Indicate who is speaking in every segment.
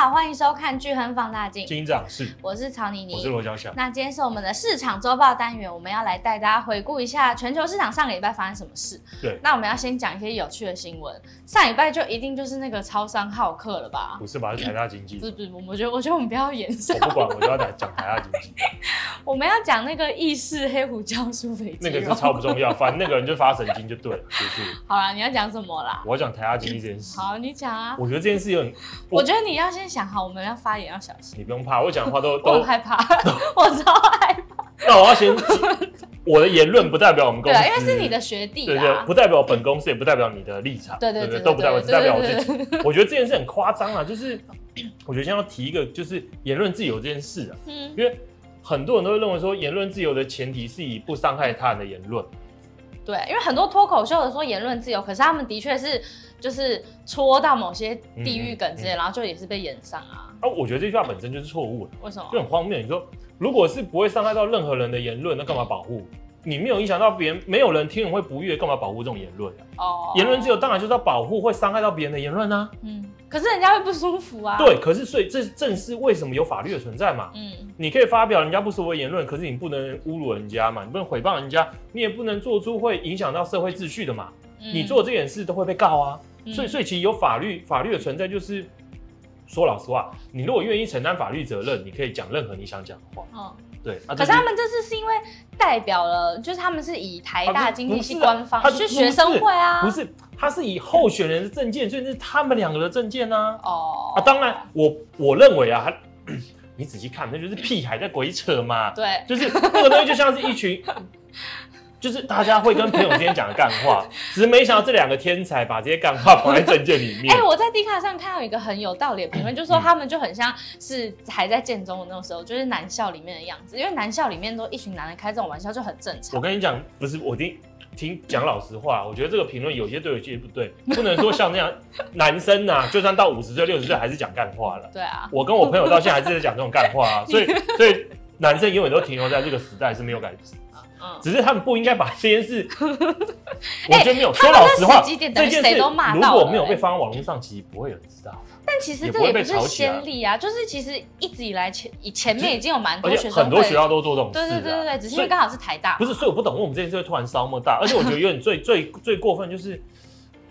Speaker 1: 好，欢迎收看《巨亨放大镜》。
Speaker 2: 金长是，
Speaker 1: 我是曹妮妮，
Speaker 2: 我是罗小小。
Speaker 1: 那今天是我们的市场周报单元，我们要来带大家回顾一下全球市场上个礼拜发生什么事。
Speaker 2: 对，
Speaker 1: 那我们要先讲一些有趣的新闻。上礼拜就一定就是那个超商好客了吧？
Speaker 2: 不是吧？是台大经济。
Speaker 1: 不是不是，我觉得我觉得我们不要演上。
Speaker 2: 我不管，我就要来讲台大经济。
Speaker 1: 我们要讲那个意式黑胡椒酥肥鸡。
Speaker 2: 那个是超不重要，反正那个人就发神经就对了，就是。
Speaker 1: 好啦，你要讲什么啦？
Speaker 2: 我要讲台大经济这件事。
Speaker 1: 好，你讲啊。
Speaker 2: 我觉得这件事有点。
Speaker 1: 我觉得你要先想好，我们要发言要小心。
Speaker 2: 你不用怕，我讲的话都都。
Speaker 1: 害怕，我超害怕。
Speaker 2: 那我要先，我的言论不代表我们公司，
Speaker 1: 对，因为是你的学弟，
Speaker 2: 对对，不代表本公司，也不代表你的立场，
Speaker 1: 对对对，
Speaker 2: 都不代表，只代表我自己。我觉得这件事很夸张啊，就是 我觉得先要提一个，就是言论自由这件事啊，嗯，因为很多人都会认为说，言论自由的前提是以不伤害他人的言论。
Speaker 1: 对，因为很多脱口秀的说言论自由，可是他们的确是就是戳到某些地域梗之类，然后就也是被演上啊。
Speaker 2: 啊，我觉得这句话本身就是错误的。
Speaker 1: 为什么？
Speaker 2: 就很荒谬。你说，如果是不会伤害到任何人的言论，那干嘛保护？你没有影响到别人，没有人听了会不悦，干嘛保护这种言论？哦，言论自由当然就是要保护会伤害到别人的言论啊。嗯。
Speaker 1: 可是人家会不舒服啊。
Speaker 2: 对，可是所以这正是为什么有法律的存在嘛。嗯。你可以发表人家不舒服的言论，可是你不能侮辱人家嘛，你不能诽谤人家，你也不能做出会影响到社会秩序的嘛。嗯。你做这件事都会被告啊。嗯。所以，所以其实有法律，法律的存在就是。说老实话，你如果愿意承担法律责任，你可以讲任何你想讲的话。嗯，对。啊、
Speaker 1: 可是他们这次是因为代表了，就是他们是以台大经济系官方，是学生会啊，
Speaker 2: 不是，他是以候选人的证件，所以是他们两个的证件啊。哦。啊，当然，我我认为啊，他 你仔细看，那就是屁孩在鬼扯嘛。
Speaker 1: 对。
Speaker 2: 就是那个东西，就像是一群。就是大家会跟朋友之间讲的干话，只是没想到这两个天才把这些干话放在证件里面。
Speaker 1: 哎、欸，我在 D 卡上看到一个很有道理的评论，就是说他们就很像是还在建中的那种时候，就是男校里面的样子，因为男校里面都一群男人开这种玩笑就很正常。
Speaker 2: 我跟你讲，不是我听听讲老实话，我觉得这个评论有些对，有些不对，不能说像那样男生呐、啊，就算到五十岁、六十岁还是讲干话了。
Speaker 1: 对啊，我
Speaker 2: 跟我朋友到现在还是在讲这种干话啊，所以所以男生永远都停留在这个时代是没有改 变。只是他们不应该把这件事，我觉得没有。说老实话，这件事如果没有被放在网络上，其实不会有人知道。
Speaker 1: 但其实这也不是先例啊，就是其实一直以来前以前面已经有蛮多学生，
Speaker 2: 很多学校都做这种事。
Speaker 1: 对对对对，只是因为刚好是台大。
Speaker 2: 不是，所以我不懂为什么这件事会突然烧那么大。而且我觉得有点最最最过分就是，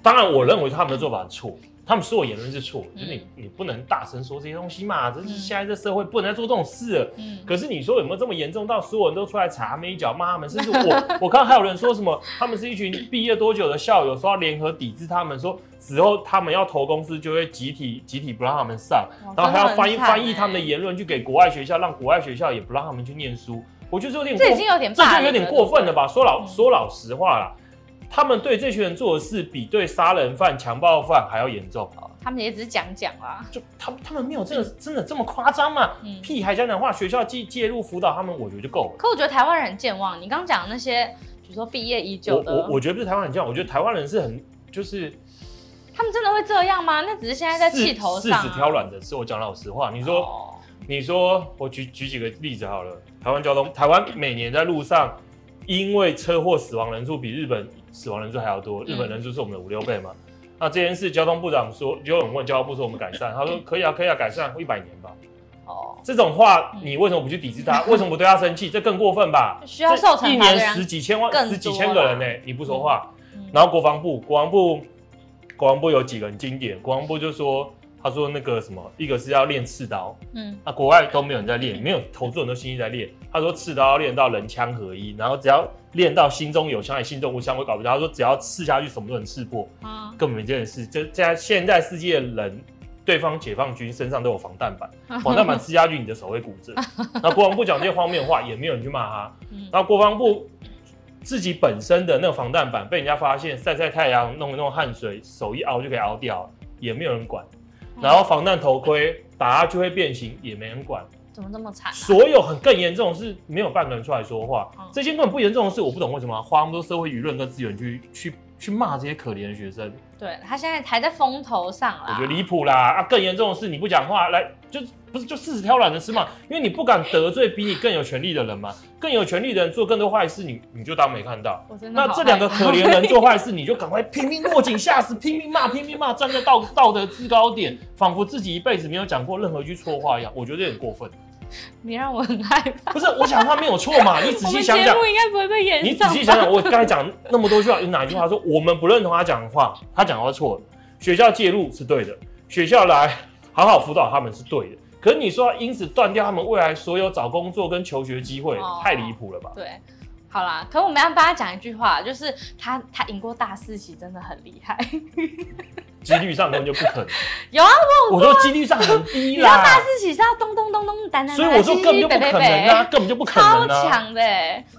Speaker 2: 当然我认为他们的做法错。他们说我言论是错，就是你你不能大声说这些东西嘛，这是现在这社会不能再做这种事了。嗯，可是你说有没有这么严重到所有人都出来踩他们一脚骂他们？甚至我 我看还有人说什么，他们是一群毕业多久的校友，说要联合抵制他们，说之后他们要投公司就会集体集体不让他们上，然后还要翻译翻译他们的言论去给国外学校，让国外学校也不让他们去念书。我觉得这有点，
Speaker 1: 这已经有点，这就
Speaker 2: 有点过分了吧？说老说老实话啦，他们对这群人做的事比对杀人犯、强暴犯还要严重。
Speaker 1: 他们也只是讲讲啦，
Speaker 2: 就他们他们没有真的真的这么夸张嘛？嗯、屁孩讲讲话，学校介介入辅导他们，我觉得就够了。
Speaker 1: 可我觉得台湾人很健忘，你刚讲的那些，比如说毕业已久的，
Speaker 2: 我我，我觉得不是台湾人健忘，我觉得台湾人是很就是，
Speaker 1: 他们真的会这样吗？那只是现在在气头上、啊，
Speaker 2: 柿子挑软的是我讲老实话。你说、哦、你说我举举几个例子好了，台湾交通，台湾每年在路上因为车祸死亡人数比日本死亡人数还要多，日本人数是我们的五六倍嘛。嗯那这件事，交通部长说，就有人问交通部说我们改善，他说可以啊，可以啊，改善一百年吧。哦，这种话你为什么不去抵制他？为什么不对他生气？这更过分吧？
Speaker 1: 需要受惩罚的人，一
Speaker 2: 年十几千万、十几千个人呢、欸，你不说话。然后国防部，国防部，国防部有几个人经典？国防部就说，他说那个什么，一个是要练刺刀，嗯，那国外都没有人在练，没有投资人都心意在练。他说刺刀要练到人枪合一，然后只要。练到心中有枪，还心中无枪，会搞不掉。他说只要刺下去，什么都能刺破。啊，根本没这件事。这在现代世界的人，对方解放军身上都有防弹板，防弹板刺下去，你的手会骨折。那国防部讲这些荒谬话，也没有人去骂他。然后国防部自己本身的那个防弹板被人家发现晒晒太阳，弄一弄汗水，手一熬就可以凹掉，也没有人管。然后防弹头盔打下去会变形，也没人管。
Speaker 1: 怎么这么惨、啊？
Speaker 2: 所有很更严重的是没有半个人出来说话。嗯、这些根本不严重的事，我不懂为什么花那么多社会舆论跟资源去去去骂这些可怜的学生。
Speaker 1: 对，他现在还在风头上啦。
Speaker 2: 我觉得离谱啦！啊，更严重的是你不讲话，来就不是就柿子挑软的吃嘛？因为你不敢得罪比你更有权力的人嘛，更有权力的人做更多坏事，你你就当没看到。那这两个可怜人做坏事，你就赶快拼命落井下石，拼命骂，拼命骂，站在道道德制高点，仿佛自己一辈子没有讲过任何一句错话一样。我觉得有点过分。
Speaker 1: 你让我很害怕。
Speaker 2: 不是，我讲话没有错嘛？你仔细想想，
Speaker 1: 节目应该不会被演。
Speaker 2: 你仔细想想，我刚才讲那么多句话，有哪一句话说我们不认同他讲的话？他讲的话错了。学校介入是对的，学校来好好辅导他们是对的。可是你说要因此断掉他们未来所有找工作跟求学机会，哦、太离谱了吧？
Speaker 1: 对，好啦，可我们要帮他讲一句话，就是他他赢过大四喜，真的很厉害。
Speaker 2: 几率上根本就不可能。
Speaker 1: 有啊，我
Speaker 2: 我说几率上很低 啦。
Speaker 1: 你知道大四喜是要咚咚咚咚单单，
Speaker 2: 所以我说根本就不可能啊，根本就不可能啊。
Speaker 1: 超强的，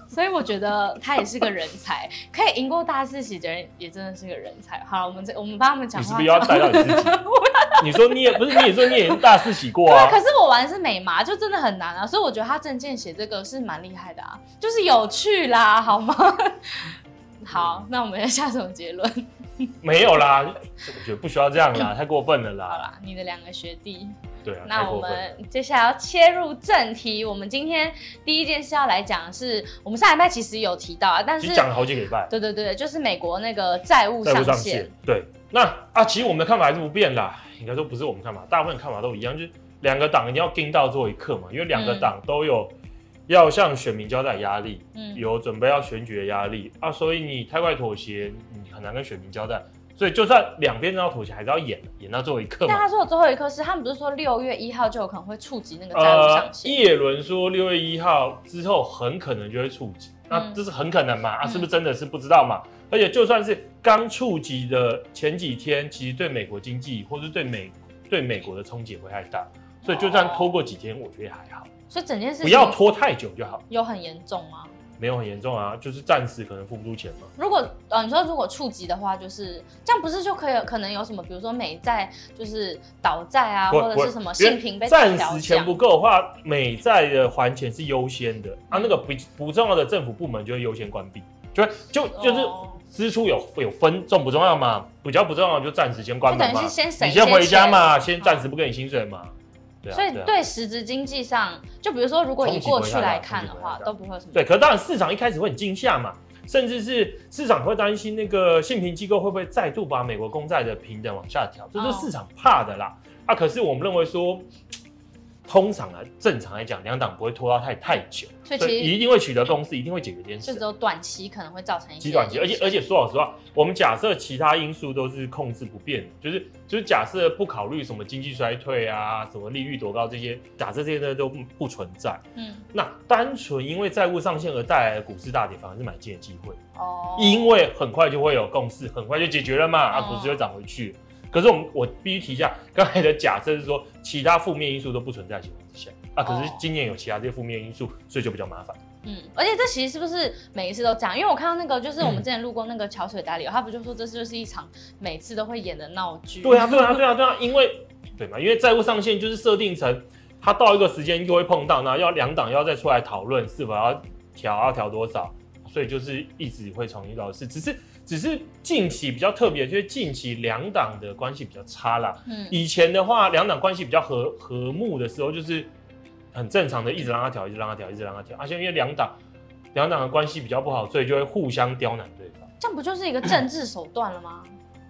Speaker 1: 所以我觉得他也是个人才，可以赢过大四喜的人也真的是个人才。好了，我们这我们帮他们讲话。
Speaker 2: 你是不是要带到你自己？你说你也不是，你也说你也大四喜过啊？
Speaker 1: 可是我玩的是美麻，就真的很难啊。所以我觉得他证件写这个是蛮厉害的啊，就是有趣啦，好吗？好，那我们要下什么结论？
Speaker 2: 没有啦，我觉得不需要这样啦，太过分了啦。
Speaker 1: 好啦，你的两个学弟。
Speaker 2: 对啊。
Speaker 1: 那我们接下来要切入正题，我们今天第一件事要来讲的是，我们上礼拜其实有提到啊，但是
Speaker 2: 讲了好几个礼拜。
Speaker 1: 对对对，就是美国那个债务上限。债务上限。
Speaker 2: 对，那啊，其实我们的看法还是不变啦，应该说不是我们看法，大部分看法都一样，就是两个党一定要盯到最后一刻嘛，因为两个党都有。要向选民交代压力，嗯，有准备要选举的压力啊，所以你太快妥协，你很难跟选民交代。所以就算两边都要妥协，还是要演，演到最后一刻。
Speaker 1: 但他说的最后一刻是，他们不是说六月一号就有可能会触及那个债务上限？
Speaker 2: 叶伦说六月一号之后很可能就会触及，那这是很可能嘛？啊，是不是真的是不知道嘛？而且就算是刚触及的前几天，其实对美国经济或是对美对美国的冲击也会太大，所以就算拖过几天，我觉得还好。
Speaker 1: 所以整件事情
Speaker 2: 不要拖太久就好。
Speaker 1: 有很严重吗？
Speaker 2: 没有很严重啊，就是暂时可能付不出钱嘛。
Speaker 1: 如果呃，你说如果触及的话，就是这样，不是就可以可能有什么，比如说美债就是倒债啊，或者是什么信评被
Speaker 2: 暂时钱不够的话，美债的还钱是优先的、嗯、啊。那个不不重要的政府部门就会优先关闭，就就就是支出有有分重不重要嘛？比较不重要就暂时先关门嘛。
Speaker 1: 先
Speaker 2: 你先回家嘛，先暂时不给你薪水嘛。
Speaker 1: 啊、所以对实质经济上，就比如说，如果以过去来看的话，都不会有什么。
Speaker 2: 对，可是当然市场一开始会很惊吓嘛，甚至是市场会担心那个信评机构会不会再度把美国公债的平等往下调，这是市场怕的啦。啊，可是我们认为说。通常啊，正常来讲，两党不会拖到太太久，所以其实一定会取得共识，一定会解决这件事。
Speaker 1: 就只有短期可能会造成一些
Speaker 2: 极短期，而且而且说老实话，我们假设其他因素都是控制不变的，就是就是假设不考虑什么经济衰退啊，什么利率多高这些，假设这些呢都不存在，嗯，那单纯因为债务上限而带来的股市大跌，反而是买进的机会。哦，因为很快就会有共识，很快就解决了嘛，哦、啊，股市就涨回去。可是我们我必须提一下，刚才的假设是说其他负面因素都不存在的情况之下啊，可是今年有其他这些负面因素，所以就比较麻烦。
Speaker 1: 嗯，而且这其实是不是每一次都这样？因为我看到那个就是我们之前录过那个桥水达里，他不就说这就是一场每次都会演的闹剧？
Speaker 2: 对啊，对啊，对啊，对啊，因为对嘛，因为债务上限就是设定成他到一个时间就会碰到，那要两党要再出来讨论是否要调，要调多少，所以就是一直会重新到是，只是。只是近期比较特别，就是近期两党的关系比较差啦。嗯，以前的话，两党关系比较和和睦的时候，就是很正常的，一直让他调，一直让他调，一直让他调。而且因为两党两党的关系比较不好，所以就会互相刁难对方。
Speaker 1: 这样不就是一个政治手段了吗？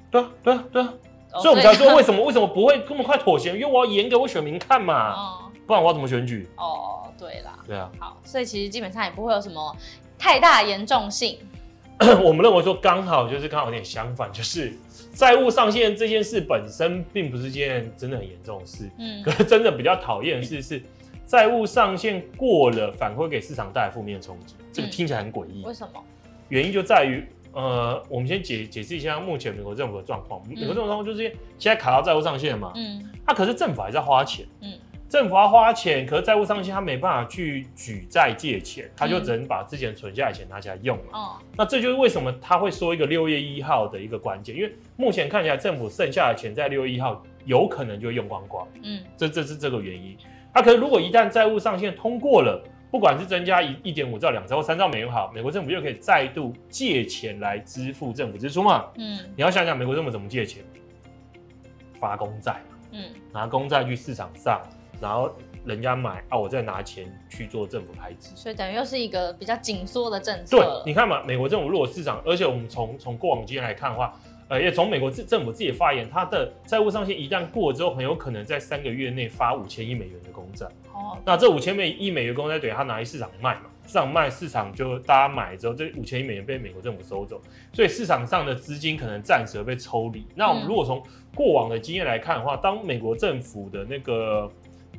Speaker 2: 对啊，对啊，对啊。所以我们才说为什么为什么不会这么快妥协？因为我要演给我选民看嘛。哦。不然我要怎么选举？
Speaker 1: 哦，对啦。
Speaker 2: 对啊。
Speaker 1: 好，所以其实基本上也不会有什么太大严重性。
Speaker 2: 我们认为说，刚好就是刚好有点相反，就是债务上限这件事本身并不是件真的很严重的事。嗯，可是真的比较讨厌的事是，债务上限过了，反馈给市场带来负面冲击。这个听起来很诡异。
Speaker 1: 为什么？
Speaker 2: 原因就在于，呃，我们先解解释一下目前美国政府的状况。美国政府状况就是现在卡到债务上限嘛。嗯。它可是政府还在花钱。嗯。政府要花钱，可是债务上限他没办法去举债借钱，他就只能把之前存下来钱拿起来用了。哦、嗯，那这就是为什么他会说一个六月一号的一个关键，因为目前看起来政府剩下的钱在六月一号有可能就会用光光。嗯，这这是这个原因。那、啊、可是如果一旦债务上限通过了，不管是增加一一点五兆、两兆或三兆美元好，美国政府又可以再度借钱来支付政府支出嘛。嗯，你要想想美国政府怎么借钱，发公债，嗯，拿公债去市场上，然后人家买啊，我再拿钱去做政府开支，
Speaker 1: 所以等于又是一个比较紧缩的政策。
Speaker 2: 对，你看嘛，美国政府如果市场，而且我们从从过往经验来看的话。呃，也从美国政政府自己的发言，它的债务上限一旦过之后，很有可能在三个月内发五千亿美元的公债。哦，那这五千亿美元公债等于他拿去市场卖嘛，市场卖，市场就大家买之后，这五千亿美元被美国政府收走，所以市场上的资金可能暂时被抽离。那我们如果从过往的经验来看的话，当美国政府的那个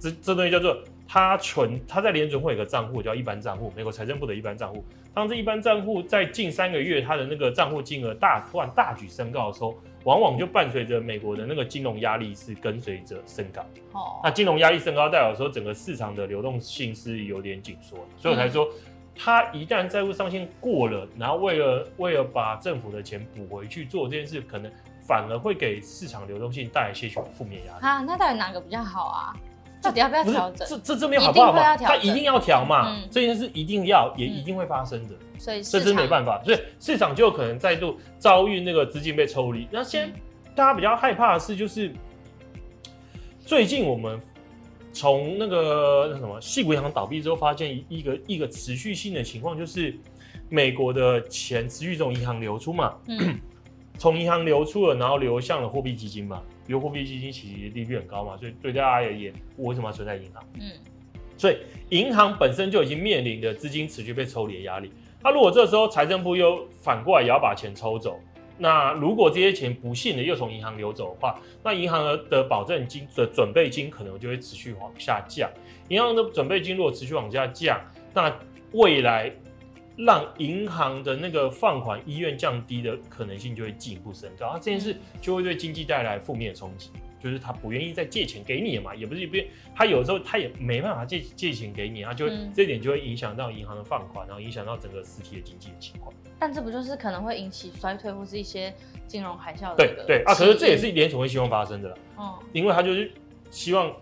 Speaker 2: 这这东西叫做。他存他在联准会有个账户叫一般账户，美国财政部的一般账户。当这一般账户在近三个月，它的那个账户金额大突然大举升高的时候，往往就伴随着美国的那个金融压力是跟随着升高。哦，那金融压力升高代表说整个市场的流动性是有点紧缩，所以我才说，他一旦债务上限过了，然后为了为了把政府的钱补回去做这件事，可能反而会给市场流动性带来些许负面压力。
Speaker 1: 啊，那到底哪个比较好啊？到底要不要调整？
Speaker 2: 这这这没有好不好嘛？他一定要调嘛，这件事一定要，也一定会发生的。
Speaker 1: 所以
Speaker 2: 这真没办法，所以市场就有可能再度遭遇那个资金被抽离。那先大家比较害怕的是，就是最近我们从那个那什么矽谷银行倒闭之后，发现一个一个持续性的情况，就是美国的钱持续从银行流出嘛，从银行流出了，然后流向了货币基金嘛。比如货币基金其实利率很高嘛，所以对大家而言，我为什么要存在银行？嗯，所以银行本身就已经面临着资金持续被抽离的压力。那如果这时候财政部又反过来也要把钱抽走，那如果这些钱不幸的又从银行流走的话，那银行的保证金的准备金可能就会持续往下降。银行的准备金如果持续往下降，那未来。让银行的那个放款意愿降低的可能性就会进一步升高，啊，这件事就会对经济带来负面的冲击，就是他不愿意再借钱给你了嘛，也不是不愿，他有时候他也没办法借借钱给你，他就这点就会影响到银行的放款，然后影响到整个实体的经济的情况。
Speaker 1: 但这不就是可能会引起衰退或是一些金融海啸的？
Speaker 2: 对对啊，可是这也是联储会希望发生的啦，嗯，因为他就是希望。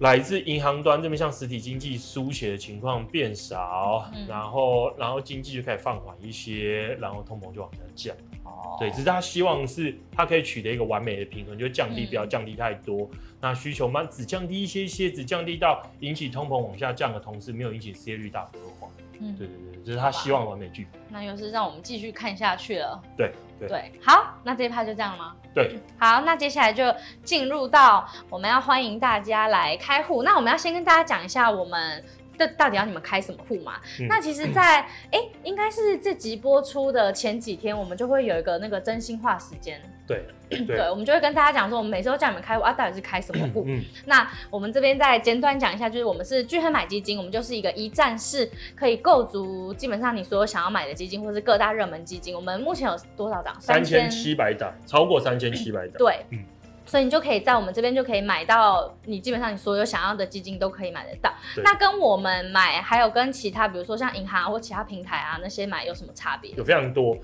Speaker 2: 来自银行端这边，像实体经济输血的情况变少，嗯、然后然后经济就开始放缓一些，然后通膨就往下降。哦，对，只是他希望是他可以取得一个完美的平衡，就降低不要降低太多，嗯、那需求慢只降低一些些，只降低到引起通膨往下降的同时，没有引起失业率大幅恶化。嗯，对对对，这是他希望完美句。
Speaker 1: 那又是让我们继续看下去了。
Speaker 2: 对对，
Speaker 1: 对，好，那这一趴就这样了吗？
Speaker 2: 对，
Speaker 1: 好，那接下来就进入到我们要欢迎大家来开户。那我们要先跟大家讲一下我们。这到底要你们开什么户嘛？嗯、那其实在，在、欸、哎，应该是这集播出的前几天，我们就会有一个那个真心话时间。
Speaker 2: 对 对，
Speaker 1: 对，我们就会跟大家讲说，我们每次都叫你们开户啊，到底是开什么户？嗯、那我们这边再简短讲一下，就是我们是聚亨买基金，我们就是一个一站式可以构筑基本上你所有想要买的基金，或是各大热门基金。我们目前有多少档？
Speaker 2: 三千七百档，超过三千七百档。
Speaker 1: 对。嗯所以你就可以在我们这边就可以买到，你基本上你所有想要的基金都可以买得到。那跟我们买，还有跟其他，比如说像银行或其他平台啊那些买有什么差别？
Speaker 2: 有非常多。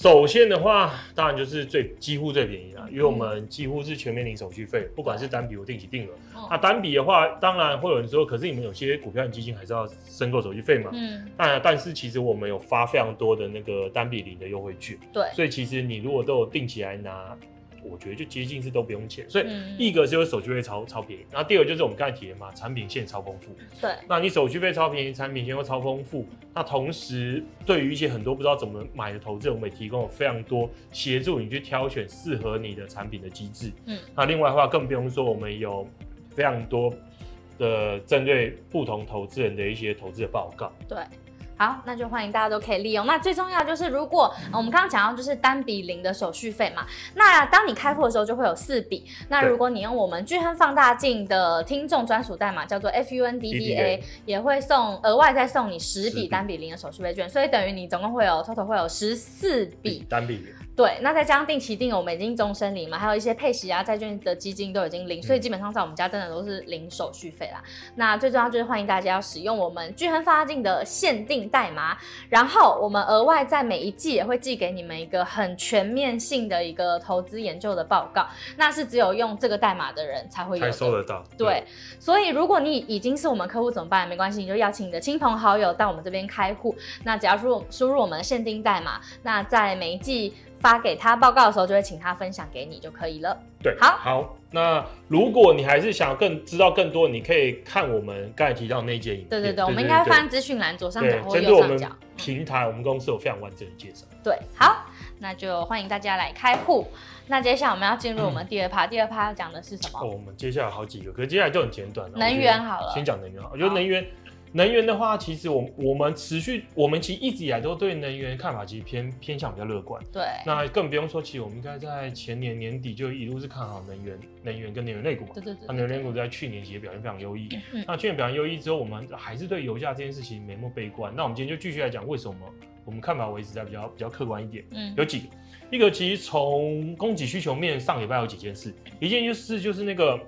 Speaker 2: 首先的话，当然就是最几乎最便宜啦，因为我们几乎是全面零手续费，不管是单笔或定期定额。嗯、那单笔的话，当然会有人说，可是你们有些股票和基金还是要申购手续费嘛？嗯。那但是其实我们有发非常多的那个单笔零的优惠券。
Speaker 1: 对。
Speaker 2: 所以其实你如果都有定期来拿。我觉得就接近是都不用钱，所以一个就是手续费超超便宜，然后第二个就是我们刚才提的嘛，产品线超丰富。
Speaker 1: 对，
Speaker 2: 那你手续费超便宜，产品线又超丰富，那同时对于一些很多不知道怎么买的投资者，我们也提供了非常多协助你去挑选适合你的产品的机制。嗯，那另外的话更不用说，我们有非常多的针对不同投资人的一些投资的报告。
Speaker 1: 对。好，那就欢迎大家都可以利用。那最重要就是，如果我们刚刚讲到就是单笔零的手续费嘛，那当你开户的时候就会有四笔。那如果你用我们聚亨放大镜的听众专属代码叫做 FUNDDA，也会送额外再送你十笔单笔零的手续费券，所以等于你总共会有 total 会有十四笔。
Speaker 2: 单笔
Speaker 1: 对，那再加上定期定额，我们已经终身领嘛，还有一些配息啊、债券的基金都已经领，所以基本上在我们家真的都是零手续费啦。嗯、那最重要就是欢迎大家要使用我们聚亨发进的限定代码，然后我们额外在每一季也会寄给你们一个很全面性的一个投资研究的报告，那是只有用这个代码的人才会有，才
Speaker 2: 收得到。
Speaker 1: 对，对所以如果你已经是我们客户怎么办？没关系，你就邀请你的亲朋好友到我们这边开户，那只要输入输入我们的限定代码，那在每一季。发给他报告的时候，就会请他分享给你就可以了。
Speaker 2: 对，
Speaker 1: 好，
Speaker 2: 好。那如果你还是想要更知道更多，你可以看我们刚才提到的那件影片。
Speaker 1: 对对对，我们应该放资讯栏左上角或
Speaker 2: 右上角。平台，我们公司有非常完整的介绍。
Speaker 1: 对，好，那就欢迎大家来开户。那接下来我们要进入我们第二趴，第二趴要讲的是什么？
Speaker 2: 哦，我们接下来好几个，可是接下来就很简短了。
Speaker 1: 能源好了，
Speaker 2: 先讲能源好。我觉得能源。能源的话，其实我我们持续，我们其实一直以来都对能源看法其实偏偏向比较乐观。
Speaker 1: 对。
Speaker 2: 那更不用说，其实我们应该在前年年底就一路是看好能源、能源跟能源类股嘛。
Speaker 1: 对对对。
Speaker 2: 那能源类股在去年其实表现非常优异。嗯。那去年表现优异之后，我们还是对油价这件事情没那么悲观。那我们今天就继续来讲为什么我们看法维持在比较比较客观一点。嗯。有几个，一个其实从供给需求面上礼拜有几件事，一件就是就是那个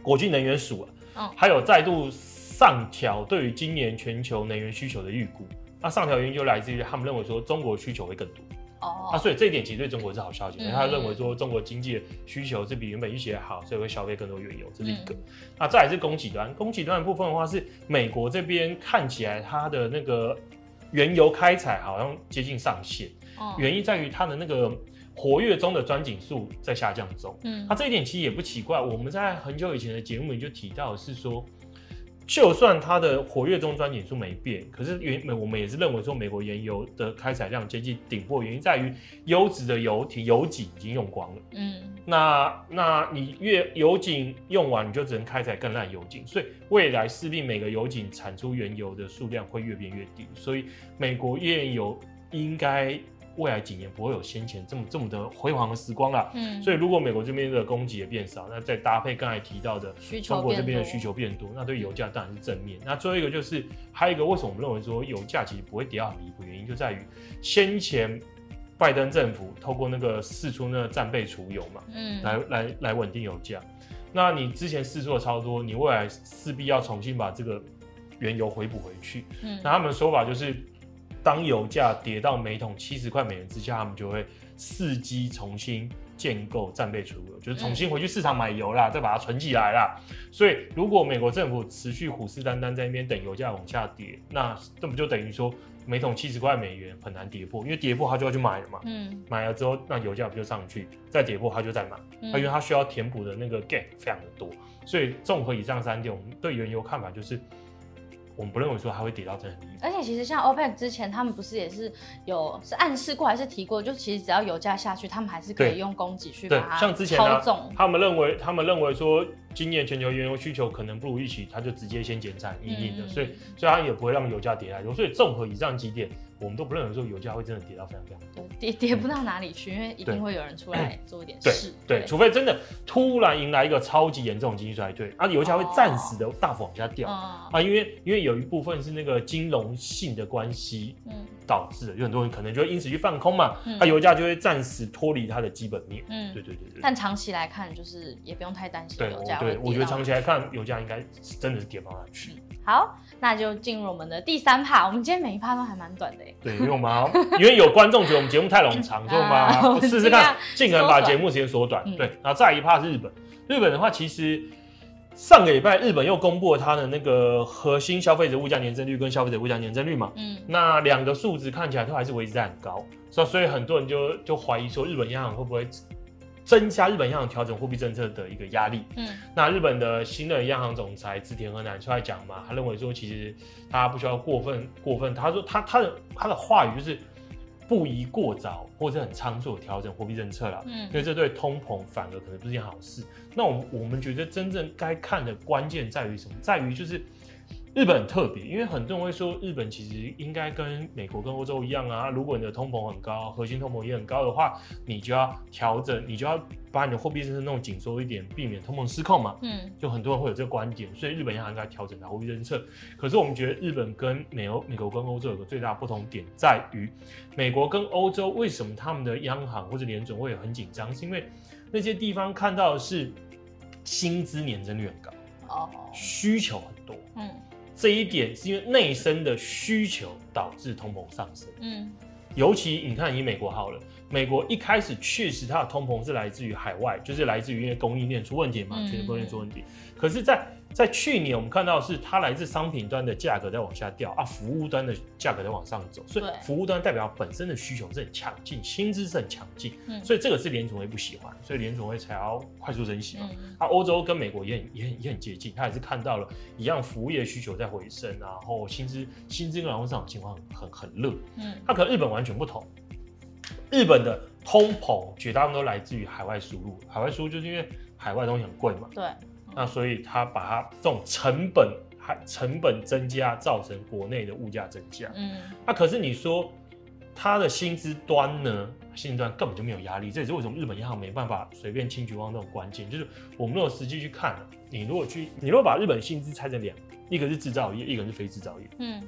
Speaker 2: 国际能源署啊，嗯，还有再度。上调对于今年全球能源需求的预估，那上调原因就来自于他们认为说中国需求会更多。哦，那所以这一点其实对中国是好消息，因为他认为说中国经济的需求是比原本预期的好，所以会消费更多原油，这是一个。那再来是供给端，供给端的部分的话是美国这边看起来它的那个原油开采好像接近上限，哦。原因在于它的那个活跃中的钻井数在下降中，嗯，那这一点其实也不奇怪，我们在很久以前的节目里就提到是说。就算它的活跃中钻井数没变，可是原我们也是认为说，美国原油的开采量接近顶破，原因在于优质的油体油井已经用光了。嗯，那那你越油井用完，你就只能开采更烂油井，所以未来势必每个油井产出原油的数量会越变越低，所以美国页油应该。未来几年不会有先前这么这么的辉煌的时光了，嗯，所以如果美国这边的供给也变少，那再搭配刚才提到的中国这边的需求变多，那对油价当然是正面。那最后一个就是还有一个为什么我们认为说油价其实不会跌到很离谱，原因就在于先前拜登政府透过那个试出那个战备储油嘛，嗯，来来来稳定油价。那你之前试出的超多，你未来势必要重新把这个原油回补回去，嗯，那他们的说法就是。当油价跌到每桶七十块美元之下，他们就会伺机重新建构战备储油，就是重新回去市场买油啦，再把它存起来啦。所以，如果美国政府持续虎视眈眈在那边等油价往下跌，那这不就等于说每桶七十块美元很难跌破？因为跌破它就要去买了嘛。嗯。买了之后，那油价不就上去？再跌破它就再买。嗯。因为它需要填补的那个 gap 非常的多。所以，综合以上三点，我们对原油看法就是。我们不认为说它会跌到这很低，
Speaker 1: 而且其实像 OPEC 之前，他们不是也是有是暗示过，还是提过，就其实只要油价下去，他们还是可以用供给去把它操纵。
Speaker 2: 像之前、啊、他们认为，他们认为说。今年全球原油需求可能不如预期，它就直接先减产，一定的，所以所以它也不会让油价跌太多。所以综合以上几点，我们都不认为说油价会真的跌到非常非常
Speaker 1: 低，跌跌不到哪里去，因为一定会有人出来做一点事。
Speaker 2: 对，除非真的突然迎来一个超级严重的经济衰退，啊，油价会暂时的大幅往下掉。啊，因为因为有一部分是那个金融性的关系，嗯，导致的，有很多人可能就会因此去放空嘛，它油价就会暂时脱离它的基本面。嗯，对对对对。
Speaker 1: 但长期来看，就是也不用太担心油价。
Speaker 2: 对，我觉得长期来看，油价应该真的是跌不下去。
Speaker 1: 好，那就进入我们的第三趴。我们今天每一趴都还蛮短的耶。
Speaker 2: 对，因为我们 因为有观众觉得我们节目太冗长，所以我们试试看，尽可能把节目时间缩短。对，然后再一趴是日本。日本的话，其实上个礼拜日本又公布了它的那个核心消费者物价年增率跟消费者物价年增率嘛。嗯。那两个数字看起来都还是维持在很高，所以所以很多人就就怀疑说，日本央行会不会？增加日本央行调整货币政策的一个压力。嗯，那日本的新的央行总裁植田和男出来讲嘛，他认为说，其实他不需要过分过分。他说他他的他的话语就是不宜过早或者很仓促调整货币政策了。嗯，因为这对通膨反而可能不是件好事。那我们我们觉得真正该看的关键在于什么？在于就是日本很特别，因为很多人会说日本其实应该跟美国跟欧洲一样啊。如果你的通膨很高，核心通膨也很高的话，你就要调整，你就要把你的货币政策弄紧缩一点，避免通膨失控嘛。嗯，就很多人会有这个观点，所以日本央行应该调整它货币政策。可是我们觉得日本跟美欧、美国跟欧洲有个最大不同点在于，美国跟欧洲为什么他们的央行或者联准会很紧张，是因为那些地方看到的是薪资年增率很高，哦，需求很多，嗯。这一点是因为内生的需求导致通膨上升。嗯，尤其你看以美国好了，美国一开始确实它的通膨是来自于海外，就是来自于因为供应链出问题嘛，全球供应链出问题。可是，在在去年，我们看到是它来自商品端的价格在往下掉啊，服务端的价格在往上走，所以服务端代表本身的需求是很强劲，薪资是很强劲，嗯，所以这个是联储会不喜欢，所以联储会才要快速升息嘛。啊，欧洲跟美国也很也很也很接近，它也是看到了一样服务业需求在回升，然后薪资薪资跟劳动市场情况很很热，嗯，它可能日本完全不同，日本的通膨绝大部分都来自于海外输入，海外输入就是因为海外东西很贵嘛，
Speaker 1: 对。
Speaker 2: 那所以它把它这种成本还成本增加，造成国内的物价增加。嗯，那可是你说它的薪资端呢？薪资端根本就没有压力，这也是为什么日本央行没办法随便轻举妄动这种关键。就是我们如果实际去看，你如果去，你如果把日本薪资拆成两，一个是制造业，一个是非制造业。嗯，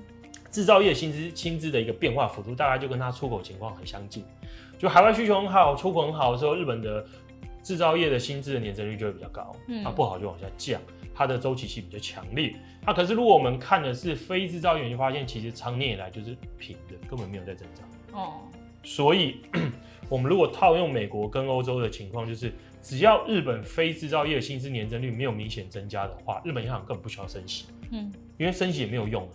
Speaker 2: 制造业薪资薪资的一个变化幅度，大概就跟它出口情况很相近。就海外需求很好，出口很好的时候，日本的。制造业的薪资的年增率就会比较高，它不好就往下降，它的周期性比较强烈。那可是如果我们看的是非制造业，你就发现其实长年以来就是平的，根本没有在增长。哦，所以 我们如果套用美国跟欧洲的情况，就是只要日本非制造业的薪资年增率没有明显增加的话，日本央行根本不需要升息，嗯，因为升息也没有用。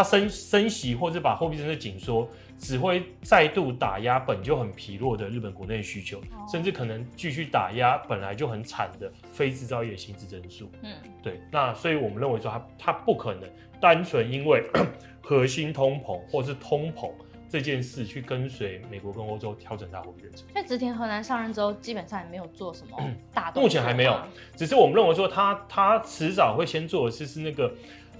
Speaker 2: 它升升息或者把货币政策紧缩，只会再度打压本就很疲弱的日本国内需求，哦、甚至可能继续打压本来就很惨的非制造业薪资增速。嗯，对。那所以我们认为说它它不可能单纯因为 核心通膨或是通膨这件事去跟随美国跟欧洲调整它货币政策。
Speaker 1: 所以植田河南上任之后，基本上也没有做什么大动作。
Speaker 2: 目前还没有，只是我们认为说他他迟早会先做的事是那个。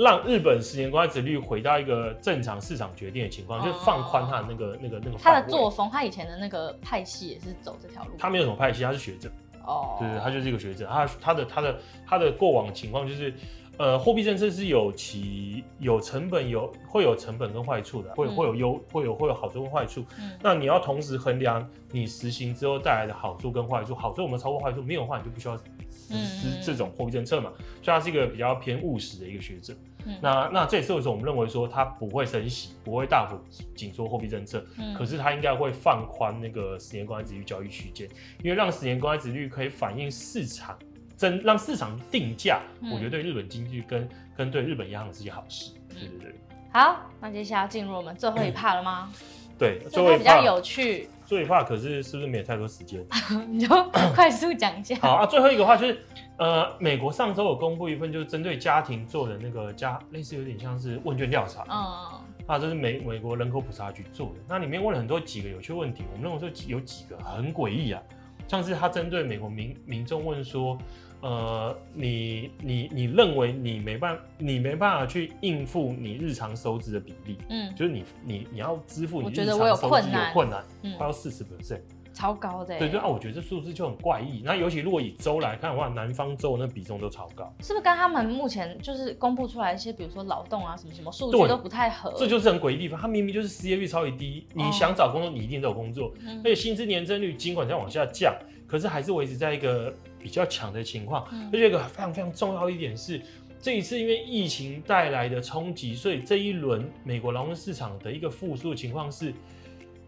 Speaker 2: 让日本十年国债殖率回到一个正常市场决定的情况，哦、就是放宽他的那个那个那个。
Speaker 1: 他的作风，他以前的那个派系也是走这条路。
Speaker 2: 他没有什么派系，他是学者。哦，对，他就是一个学者。他他的他的他的过往情况就是，呃，货币政策是有其有成本有会有成本跟坏处的，会会有优会有会有好处跟坏处。嗯。那你要同时衡量你实行之后带来的好处跟坏处，好处我们超过坏处，没有的话你就不需要实施这种货币政策嘛。所以他是一个比较偏务实的一个学者。嗯、那那这也是为什么我们认为说它不会升息，不会大幅紧缩货币政策，嗯、可是它应该会放宽那个十年公债殖率交易区间，因为让十年公债殖率可以反映市场真让市场定价，嗯、我觉得对日本经济跟跟对日本央行是件好事。对对对。
Speaker 1: 好，那接下来要进入我们最后一 part 了吗？
Speaker 2: 对，
Speaker 1: 最后一 part 比较有趣。
Speaker 2: 最后一 part 可是是不是没有太多时间？
Speaker 1: 你就快速讲一下。
Speaker 2: 好啊，最后一个话就是。呃，美国上周有公布一份，就是针对家庭做的那个家，类似有点像是问卷调查。嗯，啊，这是美美国人口普查局做的。那里面问了很多几个有趣问题，我们认为说有几个很诡异啊，像是他针对美国民民众问说，呃，你你你认为你没办你没办法去应付你日常收支的比例，嗯，就是你你你要支付你日常收支有困难，有困難，嗯，快要四十 percent。
Speaker 1: 超高的，
Speaker 2: 对对啊，我觉得这数字就很怪异。那尤其如果以州来看的话，南方州那比重都超高，
Speaker 1: 是不是跟他们目前就是公布出来一些，比如说劳动啊什么什么数据都不太合？
Speaker 2: 这就是很诡异地方。他明明就是失业率超级低，你想找工作，你一定都有工作，而且薪资年增率尽管在往下降，可是还是维持在一个比较强的情况。而且一个非常非常重要的一点是，这一次因为疫情带来的冲击，所以这一轮美国劳动市场的一个复苏情况是。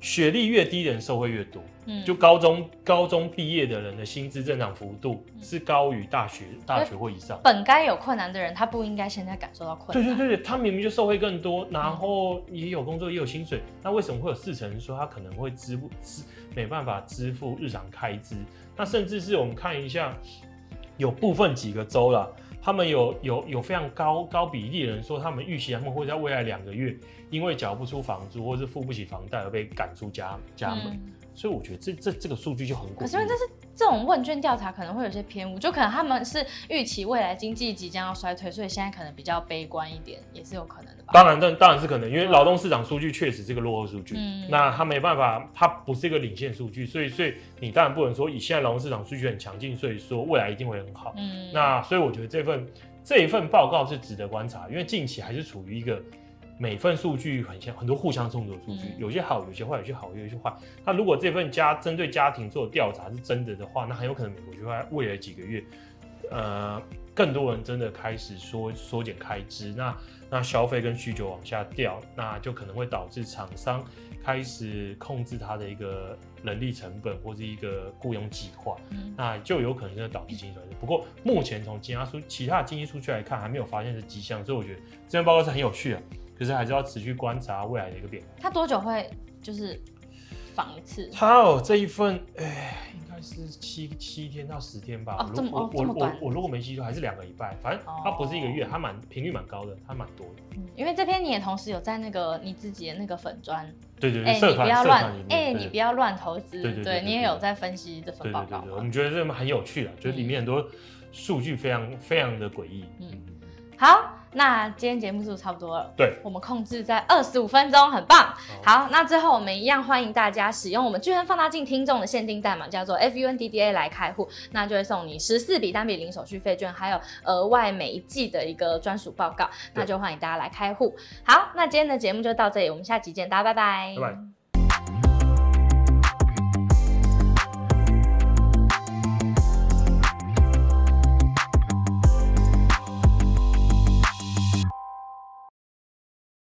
Speaker 2: 学历越低的人受惠越多，嗯，就高中高中毕业的人的薪资增长幅度是高于大学大学或以上。
Speaker 1: 本该有困难的人，他不应该现在感受到困难。
Speaker 2: 对对对，他明明就受惠更多，然后也有工作也有薪水，那为什么会有四成人说他可能会支付支没办法支付日常开支？那甚至是我们看一下，有部分几个州啦。他们有有有非常高高比例的人说，他们预期他们会在未来两个月，因为缴不出房租或是付不起房贷而被赶出家家门。嗯、所以我觉得这这这个数据就很。可是
Speaker 1: 这是这种问卷调查可能会有些偏误，就可能他们是预期未来经济即将要衰退，所以现在可能比较悲观一点，也是有可能。
Speaker 2: 当然，当当然是可能，因为劳动市场数据确实是个落后数据，
Speaker 1: 嗯，
Speaker 2: 那它没办法，它不是一个领先数据，所以所以你当然不能说以现在劳动市场数据很强劲，所以说未来一定会很好，
Speaker 1: 嗯，
Speaker 2: 那所以我觉得这份这一份报告是值得观察，因为近期还是处于一个。每份数据很像很多互相冲突的数据，有些好，有些坏，有些好，有些坏。那如果这份家针对家庭做的调查是真的的话，那很有可能美国就会未来几个月，呃，更多人真的开始缩缩减开支，那那消费跟需求往下掉，那就可能会导致厂商开始控制它的一个人力成本或是一个雇佣计划，那就有可能真的导致经济衰退。不过目前从其他数其他的经济数据来看，还没有发现这迹象，所以我觉得这份报告是很有趣的。可是还是要持续观察未来的一个变化。
Speaker 1: 他多久会就是访一次？
Speaker 2: 他哦，这一份，哎，是七七天到十天吧。
Speaker 1: 哦，这么
Speaker 2: 我
Speaker 1: 这么短。
Speaker 2: 我我，我如果没记错，还是两个礼拜。反正它不是一个月，它蛮频率蛮高的，它蛮多的。
Speaker 1: 嗯，因为这篇你也同时有在那个你自己的那个粉砖。
Speaker 2: 对对对。哎，你不要乱，
Speaker 1: 哎，你不要乱投资。
Speaker 2: 对对
Speaker 1: 对，你也有在分析这份报告。
Speaker 2: 我们觉得这很有趣啊，就是里面很多数据非常非常的诡异。
Speaker 1: 嗯，好。那今天节目是不是差不多了？
Speaker 2: 对，
Speaker 1: 我们控制在二十五分钟，很棒。好，那最后我们一样欢迎大家使用我们巨亨放大镜听众的限定代码，叫做 FUNDDA 来开户，那就会送你十四笔单笔零手续费券，还有额外每一季的一个专属报告。那就欢迎大家来开户。好，那今天的节目就到这里，我们下期见，大家拜拜。
Speaker 2: 拜拜。